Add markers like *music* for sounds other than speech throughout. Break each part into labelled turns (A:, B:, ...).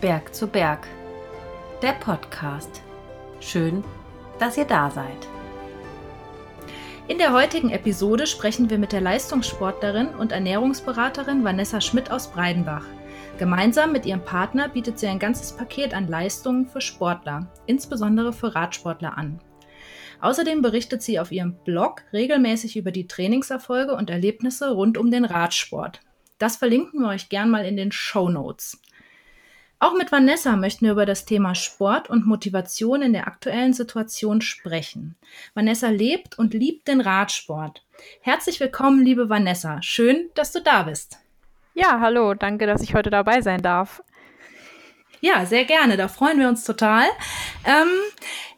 A: Berg zu Berg. Der Podcast. Schön, dass ihr da seid. In der heutigen Episode sprechen wir mit der Leistungssportlerin und Ernährungsberaterin Vanessa Schmidt aus Breidenbach. Gemeinsam mit ihrem Partner bietet sie ein ganzes Paket an Leistungen für Sportler, insbesondere für Radsportler an. Außerdem berichtet sie auf ihrem Blog regelmäßig über die Trainingserfolge und Erlebnisse rund um den Radsport. Das verlinken wir euch gern mal in den Show Notes. Auch mit Vanessa möchten wir über das Thema Sport und Motivation in der aktuellen Situation sprechen. Vanessa lebt und liebt den Radsport. Herzlich willkommen, liebe Vanessa. Schön, dass du da bist.
B: Ja, hallo, danke, dass ich heute dabei sein darf.
A: Ja, sehr gerne. Da freuen wir uns total. Ähm,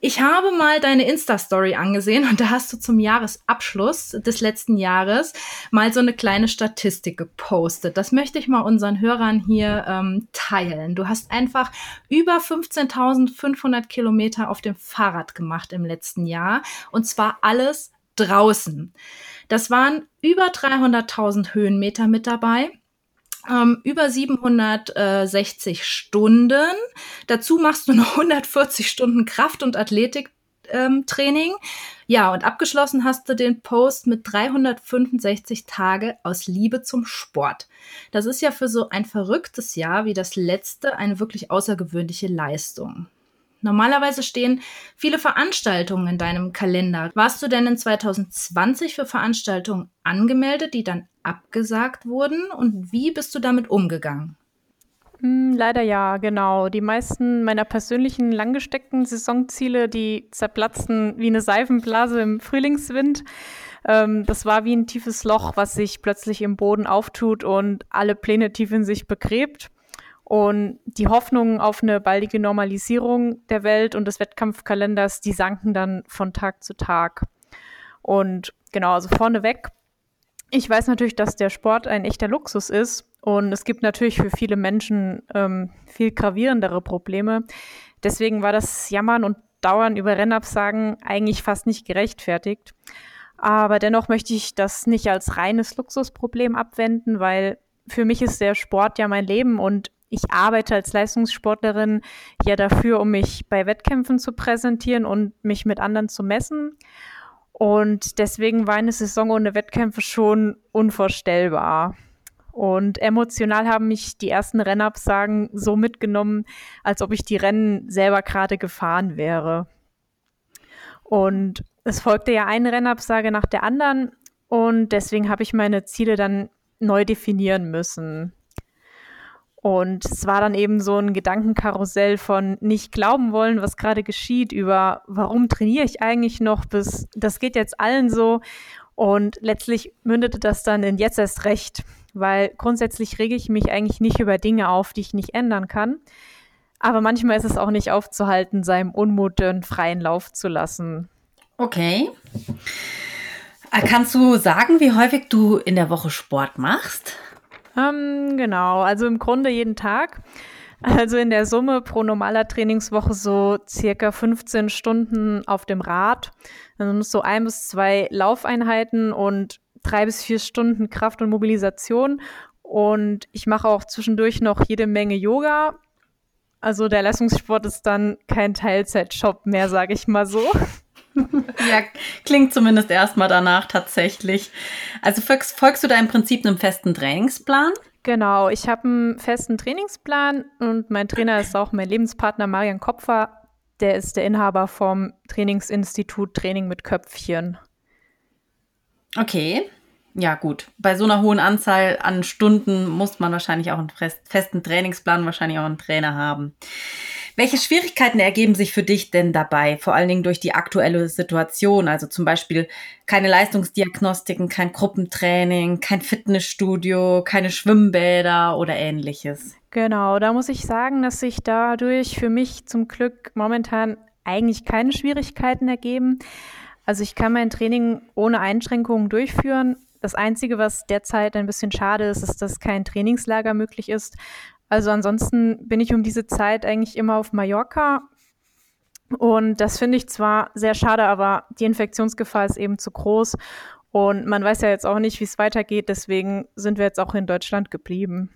A: ich habe mal deine Insta-Story angesehen und da hast du zum Jahresabschluss des letzten Jahres mal so eine kleine Statistik gepostet. Das möchte ich mal unseren Hörern hier ähm, teilen. Du hast einfach über 15.500 Kilometer auf dem Fahrrad gemacht im letzten Jahr und zwar alles draußen. Das waren über 300.000 Höhenmeter mit dabei ähm, über 760 Stunden. Dazu machst du noch *laughs* 140 Stunden Kraft- und Athletiktraining. Ja, und abgeschlossen hast du den Post mit 365 Tage aus Liebe zum Sport. Das ist ja für so ein verrücktes Jahr wie das letzte eine wirklich außergewöhnliche Leistung. Normalerweise stehen viele Veranstaltungen in deinem Kalender. Warst du denn in 2020 für Veranstaltungen angemeldet, die dann abgesagt wurden? Und wie bist du damit umgegangen?
B: Hm, leider ja, genau. Die meisten meiner persönlichen langgesteckten Saisonziele, die zerplatzten wie eine Seifenblase im Frühlingswind. Ähm, das war wie ein tiefes Loch, was sich plötzlich im Boden auftut und alle Pläne tief in sich begräbt. Und die Hoffnungen auf eine baldige Normalisierung der Welt und des Wettkampfkalenders, die sanken dann von Tag zu Tag. Und genau, also vorneweg, ich weiß natürlich, dass der Sport ein echter Luxus ist. Und es gibt natürlich für viele Menschen ähm, viel gravierendere Probleme. Deswegen war das Jammern und Dauern über Rennabsagen eigentlich fast nicht gerechtfertigt. Aber dennoch möchte ich das nicht als reines Luxusproblem abwenden, weil für mich ist der Sport ja mein Leben und ich arbeite als Leistungssportlerin ja dafür, um mich bei Wettkämpfen zu präsentieren und mich mit anderen zu messen. Und deswegen war eine Saison ohne Wettkämpfe schon unvorstellbar. Und emotional haben mich die ersten Rennabsagen so mitgenommen, als ob ich die Rennen selber gerade gefahren wäre. Und es folgte ja eine Rennabsage nach der anderen. Und deswegen habe ich meine Ziele dann neu definieren müssen. Und es war dann eben so ein Gedankenkarussell von nicht glauben wollen, was gerade geschieht, über warum trainiere ich eigentlich noch, bis das geht jetzt allen so. Und letztlich mündete das dann in jetzt erst recht, weil grundsätzlich rege ich mich eigentlich nicht über Dinge auf, die ich nicht ändern kann. Aber manchmal ist es auch nicht aufzuhalten, seinem Unmut den freien Lauf zu lassen.
A: Okay. Äh, kannst du sagen, wie häufig du in der Woche Sport machst?
B: Ähm, genau, also im Grunde jeden Tag. Also in der Summe pro normaler Trainingswoche so circa 15 Stunden auf dem Rad. Also so ein bis zwei Laufeinheiten und drei bis vier Stunden Kraft und Mobilisation. Und ich mache auch zwischendurch noch jede Menge Yoga. Also der Leistungssport ist dann kein Teilzeitjob mehr, sage ich mal so. *laughs*
A: ja, klingt zumindest erstmal danach tatsächlich. Also folgst, folgst du da im Prinzip einem festen Trainingsplan?
B: Genau, ich habe einen festen Trainingsplan und mein Trainer ist auch mein Lebenspartner Marian Kopfer. Der ist der Inhaber vom Trainingsinstitut Training mit Köpfchen.
A: Okay. Ja, gut. Bei so einer hohen Anzahl an Stunden muss man wahrscheinlich auch einen festen Trainingsplan, wahrscheinlich auch einen Trainer haben. Welche Schwierigkeiten ergeben sich für dich denn dabei, vor allen Dingen durch die aktuelle Situation? Also zum Beispiel keine Leistungsdiagnostiken, kein Gruppentraining, kein Fitnessstudio, keine Schwimmbäder oder ähnliches.
B: Genau, da muss ich sagen, dass sich dadurch für mich zum Glück momentan eigentlich keine Schwierigkeiten ergeben. Also ich kann mein Training ohne Einschränkungen durchführen. Das Einzige, was derzeit ein bisschen schade ist, ist, dass kein Trainingslager möglich ist, also ansonsten bin ich um diese Zeit eigentlich immer auf Mallorca. Und das finde ich zwar sehr schade, aber die Infektionsgefahr ist eben zu groß. Und man weiß ja jetzt auch nicht, wie es weitergeht. Deswegen sind wir jetzt auch in Deutschland geblieben.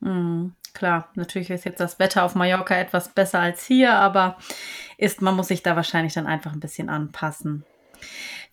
C: Mhm, klar, natürlich ist jetzt das Wetter auf Mallorca etwas besser als hier, aber ist, man muss sich da wahrscheinlich dann einfach ein bisschen anpassen.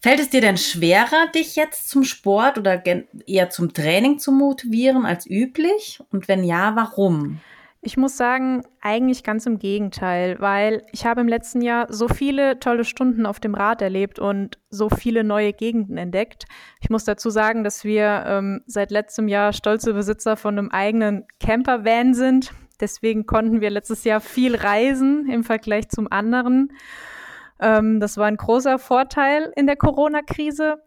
C: Fällt es dir denn schwerer, dich jetzt zum Sport oder eher zum Training zu motivieren als üblich? Und wenn ja, warum?
B: Ich muss sagen, eigentlich ganz im Gegenteil, weil ich habe im letzten Jahr so viele tolle Stunden auf dem Rad erlebt und so viele neue Gegenden entdeckt. Ich muss dazu sagen, dass wir ähm, seit letztem Jahr stolze Besitzer von einem eigenen Campervan sind. Deswegen konnten wir letztes Jahr viel reisen im Vergleich zum anderen. Ähm, das war ein großer Vorteil in der Corona-Krise.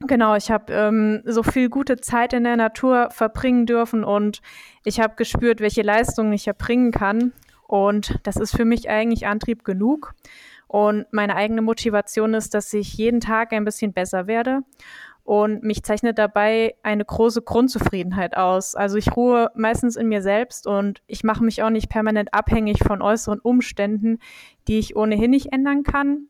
B: Genau, ich habe ähm, so viel gute Zeit in der Natur verbringen dürfen und ich habe gespürt, welche Leistungen ich erbringen kann. Und das ist für mich eigentlich Antrieb genug. Und meine eigene Motivation ist, dass ich jeden Tag ein bisschen besser werde. Und mich zeichnet dabei eine große Grundzufriedenheit aus. Also ich ruhe meistens in mir selbst und ich mache mich auch nicht permanent abhängig von äußeren Umständen, die ich ohnehin nicht ändern kann.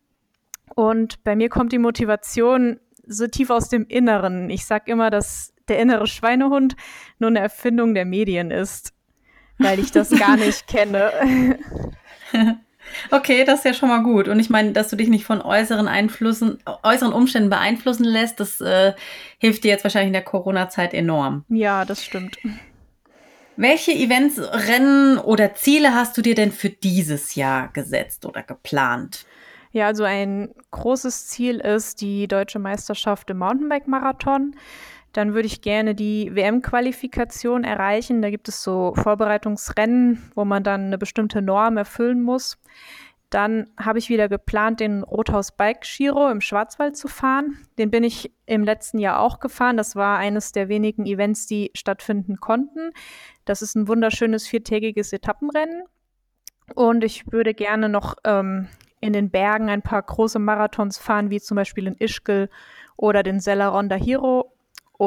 B: Und bei mir kommt die Motivation so tief aus dem Inneren. Ich sage immer, dass der innere Schweinehund nur eine Erfindung der Medien ist, weil ich das *laughs* gar nicht kenne. *laughs*
C: Okay, das ist ja schon mal gut. Und ich meine, dass du dich nicht von äußeren Einflüssen, äußeren Umständen beeinflussen lässt, das äh, hilft dir jetzt wahrscheinlich in der Corona-Zeit enorm.
B: Ja, das stimmt.
C: Welche Events, Rennen oder Ziele hast du dir denn für dieses Jahr gesetzt oder geplant?
B: Ja, also ein großes Ziel ist die deutsche Meisterschaft im Mountainbike-Marathon. Dann würde ich gerne die WM-Qualifikation erreichen. Da gibt es so Vorbereitungsrennen, wo man dann eine bestimmte Norm erfüllen muss. Dann habe ich wieder geplant, den Rothaus Bike Giro im Schwarzwald zu fahren. Den bin ich im letzten Jahr auch gefahren. Das war eines der wenigen Events, die stattfinden konnten. Das ist ein wunderschönes viertägiges Etappenrennen. Und ich würde gerne noch ähm, in den Bergen ein paar große Marathons fahren, wie zum Beispiel in Ischgl oder den Sella Hero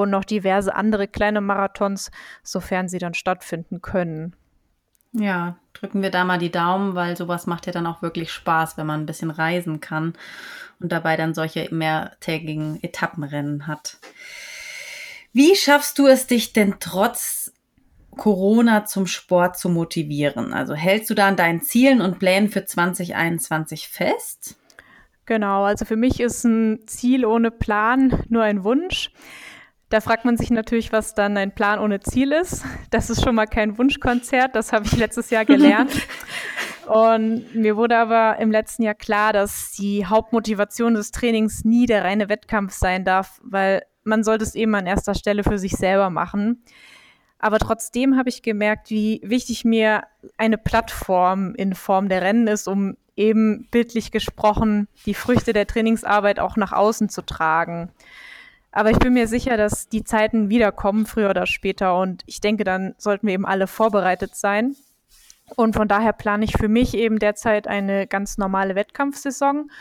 B: und noch diverse andere kleine Marathons, sofern sie dann stattfinden können.
C: Ja, drücken wir da mal die Daumen, weil sowas macht ja dann auch wirklich Spaß, wenn man ein bisschen reisen kann und dabei dann solche mehrtägigen Etappenrennen hat. Wie schaffst du es dich denn trotz Corona zum Sport zu motivieren? Also hältst du da an deinen Zielen und Plänen für 2021 fest?
B: Genau, also für mich ist ein Ziel ohne Plan nur ein Wunsch. Da fragt man sich natürlich, was dann ein Plan ohne Ziel ist. Das ist schon mal kein Wunschkonzert, das habe ich letztes Jahr gelernt. *laughs* Und mir wurde aber im letzten Jahr klar, dass die Hauptmotivation des Trainings nie der reine Wettkampf sein darf, weil man sollte es eben an erster Stelle für sich selber machen. Aber trotzdem habe ich gemerkt, wie wichtig mir eine Plattform in Form der Rennen ist, um eben bildlich gesprochen die Früchte der Trainingsarbeit auch nach außen zu tragen. Aber ich bin mir sicher, dass die Zeiten wiederkommen, früher oder später. Und ich denke, dann sollten wir eben alle vorbereitet sein. Und von daher plane ich für mich eben derzeit eine ganz normale Wettkampfsaison.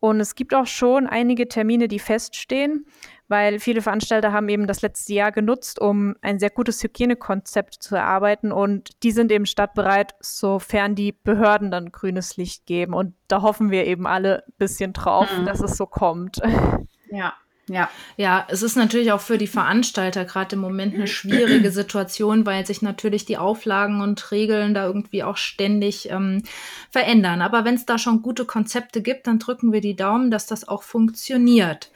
B: Und es gibt auch schon einige Termine, die feststehen weil viele Veranstalter haben eben das letzte Jahr genutzt, um ein sehr gutes Hygienekonzept zu erarbeiten und die sind eben startbereit, sofern die Behörden dann grünes Licht geben. Und da hoffen wir eben alle ein bisschen drauf, mhm. dass es so kommt.
A: Ja. Ja. ja, es ist natürlich auch für die Veranstalter gerade im Moment eine schwierige Situation, weil sich natürlich die Auflagen und Regeln da irgendwie auch ständig ähm, verändern. Aber wenn es da schon gute Konzepte gibt, dann drücken wir die Daumen, dass das auch funktioniert.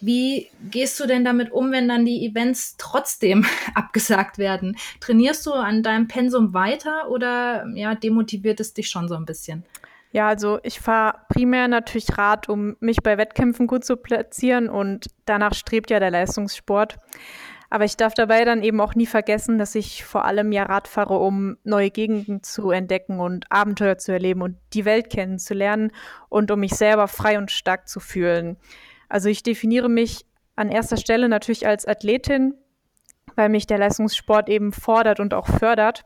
A: Wie gehst du denn damit um, wenn dann die Events trotzdem *laughs* abgesagt werden? Trainierst du an deinem Pensum weiter oder ja, demotiviert es dich schon so ein bisschen?
B: Ja, also ich fahre primär natürlich Rad, um mich bei Wettkämpfen gut zu platzieren und danach strebt ja der Leistungssport. Aber ich darf dabei dann eben auch nie vergessen, dass ich vor allem ja Rad fahre, um neue Gegenden zu entdecken und Abenteuer zu erleben und die Welt kennenzulernen und um mich selber frei und stark zu fühlen. Also ich definiere mich an erster Stelle natürlich als Athletin, weil mich der Leistungssport eben fordert und auch fördert.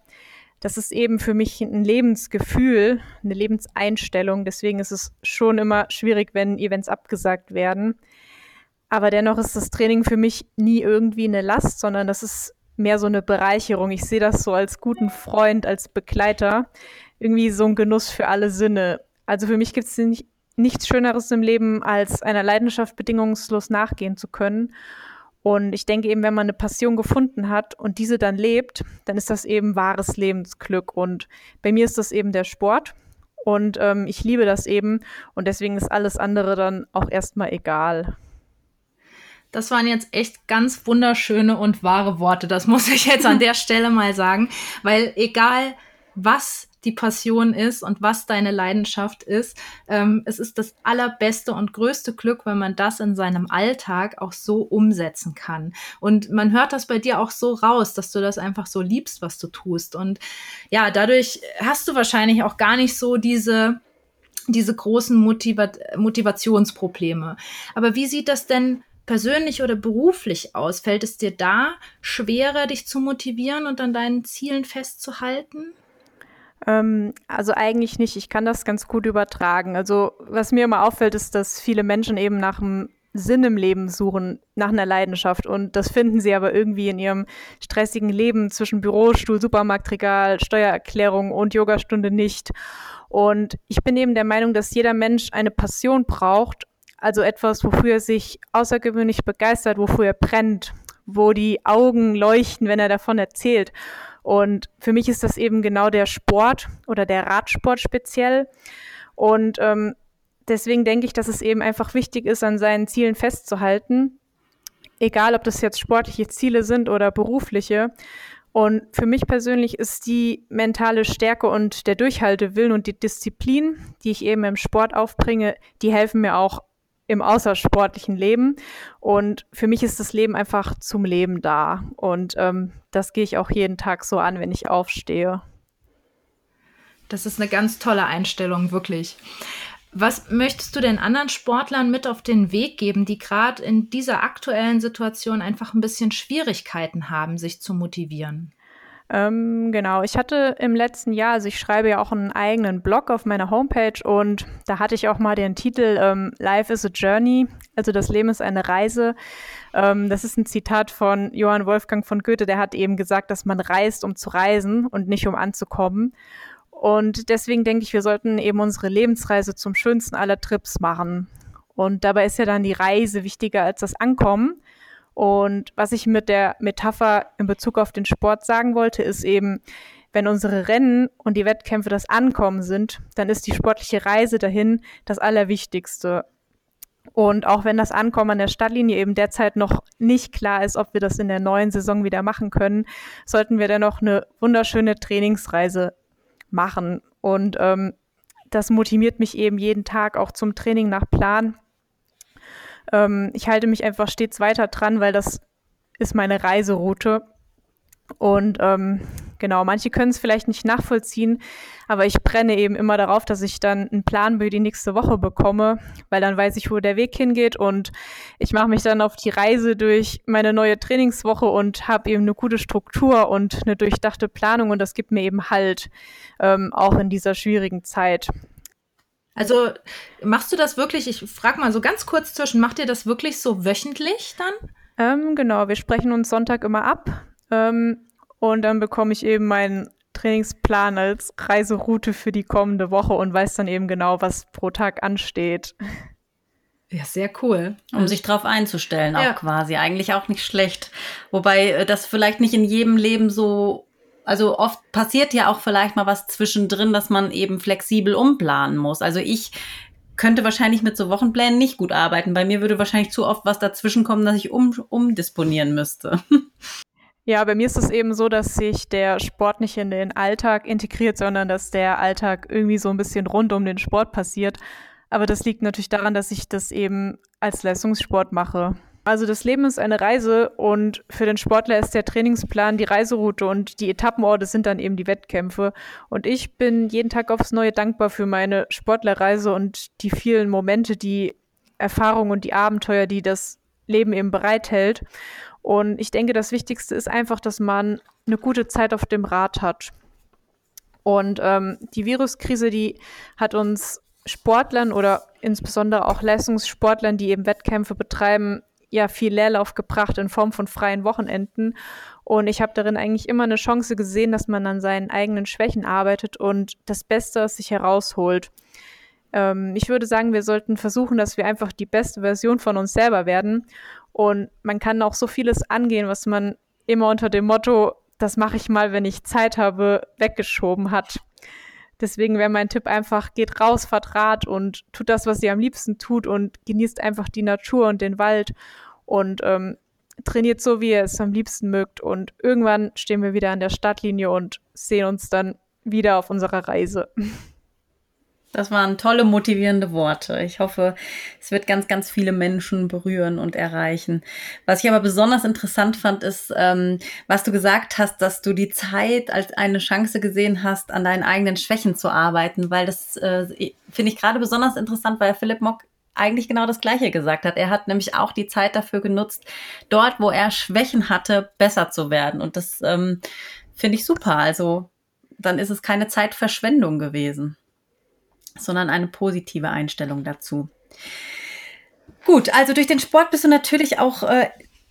B: Das ist eben für mich ein Lebensgefühl, eine Lebenseinstellung. Deswegen ist es schon immer schwierig, wenn Events abgesagt werden. Aber dennoch ist das Training für mich nie irgendwie eine Last, sondern das ist mehr so eine Bereicherung. Ich sehe das so als guten Freund, als Begleiter. Irgendwie so ein Genuss für alle Sinne. Also für mich gibt es nicht nichts Schöneres im Leben, als einer Leidenschaft bedingungslos nachgehen zu können. Und ich denke eben, wenn man eine Passion gefunden hat und diese dann lebt, dann ist das eben wahres Lebensglück. Und bei mir ist das eben der Sport. Und ähm, ich liebe das eben. Und deswegen ist alles andere dann auch erstmal egal.
A: Das waren jetzt echt ganz wunderschöne und wahre Worte. Das muss ich jetzt an der *laughs* Stelle mal sagen, weil egal was die Passion ist und was deine Leidenschaft ist. Ähm, es ist das allerbeste und größte Glück, wenn man das in seinem Alltag auch so umsetzen kann. Und man hört das bei dir auch so raus, dass du das einfach so liebst, was du tust. Und ja, dadurch hast du wahrscheinlich auch gar nicht so diese diese großen Motiva Motivationsprobleme. Aber wie sieht das denn persönlich oder beruflich aus? Fällt es dir da schwerer, dich zu motivieren und an deinen Zielen festzuhalten?
B: Ähm, also eigentlich nicht. Ich kann das ganz gut übertragen. Also was mir immer auffällt, ist, dass viele Menschen eben nach einem Sinn im Leben suchen, nach einer Leidenschaft. Und das finden sie aber irgendwie in ihrem stressigen Leben zwischen Bürostuhl, Supermarktregal, Steuererklärung und Yogastunde nicht. Und ich bin eben der Meinung, dass jeder Mensch eine Passion braucht, also etwas, wofür er sich außergewöhnlich begeistert, wofür er brennt, wo die Augen leuchten, wenn er davon erzählt. Und für mich ist das eben genau der Sport oder der Radsport speziell. Und ähm, deswegen denke ich, dass es eben einfach wichtig ist, an seinen Zielen festzuhalten. Egal, ob das jetzt sportliche Ziele sind oder berufliche. Und für mich persönlich ist die mentale Stärke und der Durchhaltewillen und die Disziplin, die ich eben im Sport aufbringe, die helfen mir auch im außersportlichen Leben. Und für mich ist das Leben einfach zum Leben da. Und ähm, das gehe ich auch jeden Tag so an, wenn ich aufstehe.
A: Das ist eine ganz tolle Einstellung, wirklich. Was möchtest du den anderen Sportlern mit auf den Weg geben, die gerade in dieser aktuellen Situation einfach ein bisschen Schwierigkeiten haben, sich zu motivieren?
B: Ähm, genau, ich hatte im letzten Jahr, also ich schreibe ja auch einen eigenen Blog auf meiner Homepage und da hatte ich auch mal den Titel ähm, Life is a Journey, also das Leben ist eine Reise. Ähm, das ist ein Zitat von Johann Wolfgang von Goethe, der hat eben gesagt, dass man reist, um zu reisen und nicht um anzukommen. Und deswegen denke ich, wir sollten eben unsere Lebensreise zum schönsten aller Trips machen. Und dabei ist ja dann die Reise wichtiger als das Ankommen. Und was ich mit der Metapher in Bezug auf den Sport sagen wollte, ist eben, wenn unsere Rennen und die Wettkämpfe das Ankommen sind, dann ist die sportliche Reise dahin das Allerwichtigste. Und auch wenn das Ankommen an der Stadtlinie eben derzeit noch nicht klar ist, ob wir das in der neuen Saison wieder machen können, sollten wir dennoch eine wunderschöne Trainingsreise machen. Und ähm, das motiviert mich eben jeden Tag auch zum Training nach Plan ähm, ich halte mich einfach stets weiter dran, weil das ist meine Reiseroute. Und ähm, genau, manche können es vielleicht nicht nachvollziehen, aber ich brenne eben immer darauf, dass ich dann einen Plan für die nächste Woche bekomme, weil dann weiß ich, wo der Weg hingeht und ich mache mich dann auf die Reise durch meine neue Trainingswoche und habe eben eine gute Struktur und eine durchdachte Planung und das gibt mir eben Halt, ähm, auch in dieser schwierigen Zeit.
A: Also machst du das wirklich, ich frage mal so ganz kurz zwischen, macht ihr das wirklich so wöchentlich dann?
B: Ähm, genau, wir sprechen uns Sonntag immer ab ähm, und dann bekomme ich eben meinen Trainingsplan als Reiseroute für die kommende Woche und weiß dann eben genau, was pro Tag ansteht.
A: Ja, sehr cool.
C: Um sich drauf einzustellen, auch ja. quasi. Eigentlich auch nicht schlecht. Wobei äh, das vielleicht nicht in jedem Leben so also oft passiert ja auch vielleicht mal was zwischendrin, dass man eben flexibel umplanen muss. Also ich könnte wahrscheinlich mit so Wochenplänen nicht gut arbeiten. Bei mir würde wahrscheinlich zu oft was dazwischen kommen, dass ich um, umdisponieren müsste. *laughs*
B: Ja, bei mir ist es eben so, dass sich der Sport nicht in den Alltag integriert, sondern dass der Alltag irgendwie so ein bisschen rund um den Sport passiert. Aber das liegt natürlich daran, dass ich das eben als Leistungssport mache. Also das Leben ist eine Reise und für den Sportler ist der Trainingsplan die Reiseroute und die Etappenorte sind dann eben die Wettkämpfe. Und ich bin jeden Tag aufs Neue dankbar für meine Sportlerreise und die vielen Momente, die Erfahrungen und die Abenteuer, die das Leben eben bereithält. Und ich denke, das Wichtigste ist einfach, dass man eine gute Zeit auf dem Rad hat. Und ähm, die Viruskrise, die hat uns Sportlern oder insbesondere auch Leistungssportlern, die eben Wettkämpfe betreiben, ja viel Leerlauf gebracht in Form von freien Wochenenden. Und ich habe darin eigentlich immer eine Chance gesehen, dass man an seinen eigenen Schwächen arbeitet und das Beste aus sich herausholt. Ähm, ich würde sagen, wir sollten versuchen, dass wir einfach die beste Version von uns selber werden. Und man kann auch so vieles angehen, was man immer unter dem Motto, das mache ich mal, wenn ich Zeit habe, weggeschoben hat. Deswegen wäre mein Tipp einfach, geht raus, fahrt Rad und tut das, was ihr am liebsten tut und genießt einfach die Natur und den Wald und ähm, trainiert so, wie ihr es am liebsten mögt. Und irgendwann stehen wir wieder an der Startlinie und sehen uns dann wieder auf unserer Reise. *laughs*
C: Das waren tolle, motivierende Worte. Ich hoffe, es wird ganz, ganz viele Menschen berühren und erreichen. Was ich aber besonders interessant fand, ist, ähm, was du gesagt hast, dass du die Zeit als eine Chance gesehen hast, an deinen eigenen Schwächen zu arbeiten, weil das äh, finde ich gerade besonders interessant, weil Philipp Mock eigentlich genau das Gleiche gesagt hat. Er hat nämlich auch die Zeit dafür genutzt, dort, wo er Schwächen hatte, besser zu werden. Und das ähm, finde ich super. Also dann ist es keine Zeitverschwendung gewesen sondern eine positive Einstellung dazu. Gut, also durch den Sport bist du natürlich auch äh,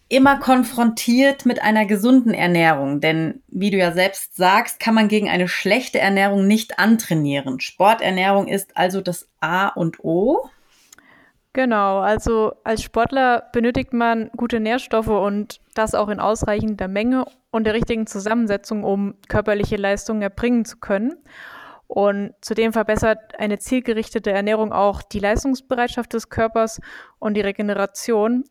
C: immer konfrontiert mit einer gesunden Ernährung, denn wie du ja selbst sagst, kann man gegen eine schlechte Ernährung nicht antrainieren. Sporternährung ist also das A und O.
B: Genau, also als Sportler benötigt man gute Nährstoffe und das auch in ausreichender Menge und der richtigen Zusammensetzung, um körperliche Leistungen erbringen zu können. Und zudem verbessert eine zielgerichtete Ernährung auch die Leistungsbereitschaft des Körpers und die Regeneration.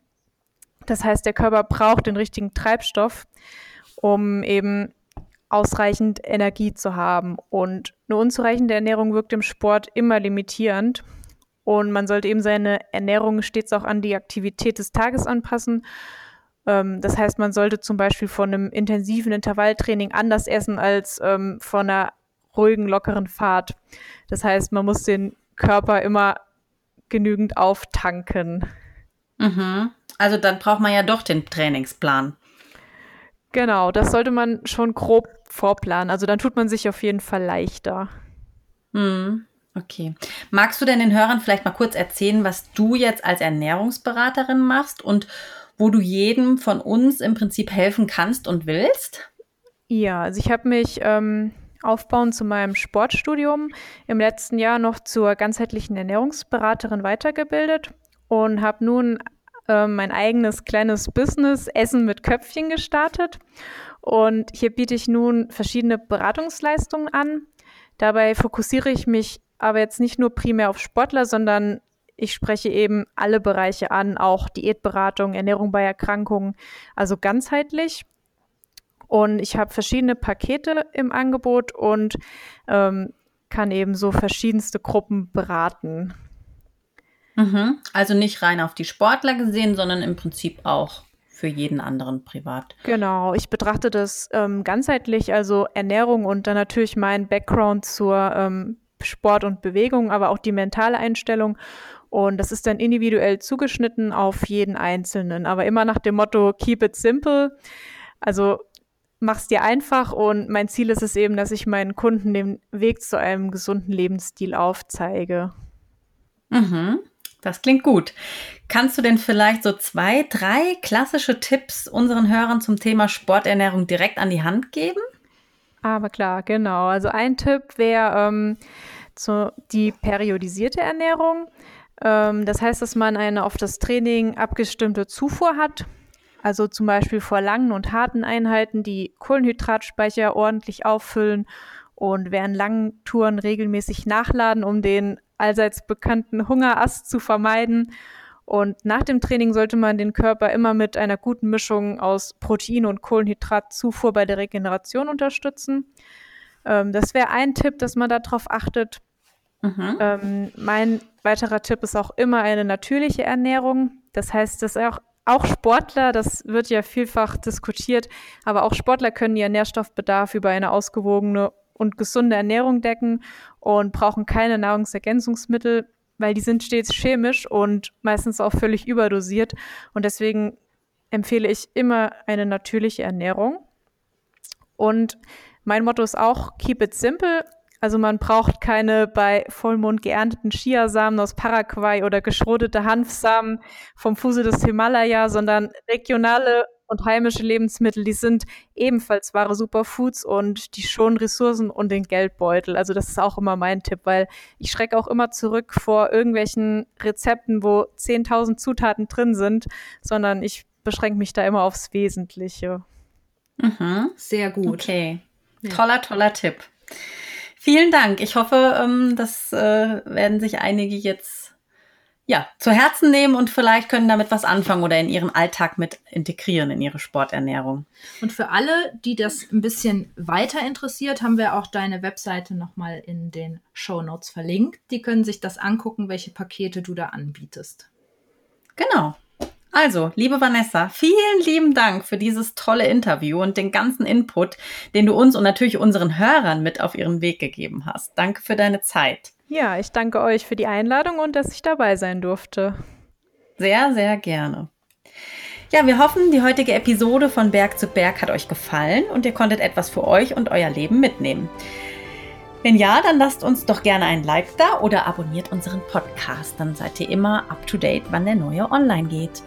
B: Das heißt, der Körper braucht den richtigen Treibstoff, um eben ausreichend Energie zu haben. Und eine unzureichende Ernährung wirkt im Sport immer limitierend. Und man sollte eben seine Ernährung stets auch an die Aktivität des Tages anpassen. Ähm, das heißt, man sollte zum Beispiel von einem intensiven Intervalltraining anders essen als ähm, von einer ruhigen, lockeren Fahrt. Das heißt, man muss den Körper immer genügend auftanken.
C: Mhm. Also dann braucht man ja doch den Trainingsplan.
B: Genau, das sollte man schon grob vorplanen. Also dann tut man sich auf jeden Fall leichter.
C: Mhm. Okay. Magst du denn den Hörern vielleicht mal kurz erzählen, was du jetzt als Ernährungsberaterin machst und wo du jedem von uns im Prinzip helfen kannst und willst?
B: Ja, also ich habe mich ähm, aufbauend zu meinem Sportstudium im letzten Jahr noch zur ganzheitlichen Ernährungsberaterin weitergebildet und habe nun äh, mein eigenes kleines Business Essen mit Köpfchen gestartet. Und hier biete ich nun verschiedene Beratungsleistungen an. Dabei fokussiere ich mich aber jetzt nicht nur primär auf Sportler, sondern ich spreche eben alle Bereiche an, auch Diätberatung, Ernährung bei Erkrankungen, also ganzheitlich. Und ich habe verschiedene Pakete im Angebot und ähm, kann eben so verschiedenste Gruppen beraten.
C: Mhm. Also nicht rein auf die Sportler gesehen, sondern im Prinzip auch für jeden anderen privat.
B: Genau, ich betrachte das ähm, ganzheitlich, also Ernährung und dann natürlich mein Background zur ähm, Sport und Bewegung, aber auch die mentale Einstellung. Und das ist dann individuell zugeschnitten auf jeden Einzelnen, aber immer nach dem Motto Keep it simple. Also mach's dir einfach und mein Ziel ist es eben, dass ich meinen Kunden den Weg zu einem gesunden Lebensstil aufzeige.
C: Mhm. Das klingt gut. Kannst du denn vielleicht so zwei, drei klassische Tipps unseren Hörern zum Thema Sporternährung direkt an die Hand geben?
B: Aber klar, genau. Also ein Tipp wäre ähm, die periodisierte Ernährung. Ähm, das heißt, dass man eine auf das Training abgestimmte Zufuhr hat. Also zum Beispiel vor langen und harten Einheiten die Kohlenhydratspeicher ordentlich auffüllen und während langen Touren regelmäßig nachladen, um den allseits bekannten Hungerast zu vermeiden. Und nach dem Training sollte man den Körper immer mit einer guten Mischung aus Protein und Kohlenhydratzufuhr bei der Regeneration unterstützen. Ähm, das wäre ein Tipp, dass man darauf achtet. Mhm. Ähm, mein weiterer Tipp ist auch immer eine natürliche Ernährung. Das heißt, dass auch auch Sportler, das wird ja vielfach diskutiert, aber auch Sportler können ihren Nährstoffbedarf über eine ausgewogene und gesunde Ernährung decken und brauchen keine Nahrungsergänzungsmittel, weil die sind stets chemisch und meistens auch völlig überdosiert. Und deswegen empfehle ich immer eine natürliche Ernährung. Und mein Motto ist auch, keep it simple. Also man braucht keine bei Vollmond geernteten Chiasamen aus Paraguay oder geschrodete Hanfsamen vom Fuße des Himalaya, sondern regionale und heimische Lebensmittel, die sind ebenfalls wahre Superfoods und die schonen Ressourcen und den Geldbeutel. Also das ist auch immer mein Tipp, weil ich schrecke auch immer zurück vor irgendwelchen Rezepten, wo 10.000 Zutaten drin sind, sondern ich beschränke mich da immer aufs Wesentliche.
C: Mhm.
A: Sehr gut.
C: Okay. Ja. Toller, toller Tipp. Vielen Dank. Ich hoffe, ähm, das äh, werden sich einige jetzt ja, zu Herzen nehmen und vielleicht können damit was anfangen oder in ihren Alltag mit integrieren in ihre Sporternährung.
A: Und für alle, die das ein bisschen weiter interessiert, haben wir auch deine Webseite nochmal in den Show Notes verlinkt. Die können sich das angucken, welche Pakete du da anbietest.
C: Genau. Also, liebe Vanessa, vielen lieben Dank für dieses tolle Interview und den ganzen Input, den du uns und natürlich unseren Hörern mit auf ihren Weg gegeben hast. Danke für deine Zeit.
B: Ja, ich danke euch für die Einladung und dass ich dabei sein durfte.
C: Sehr, sehr gerne. Ja, wir hoffen, die heutige Episode von Berg zu Berg hat euch gefallen und ihr konntet etwas für euch und euer Leben mitnehmen. Wenn ja, dann lasst uns doch gerne ein Like da oder abonniert unseren Podcast, dann seid ihr immer up to date, wann der neue online geht.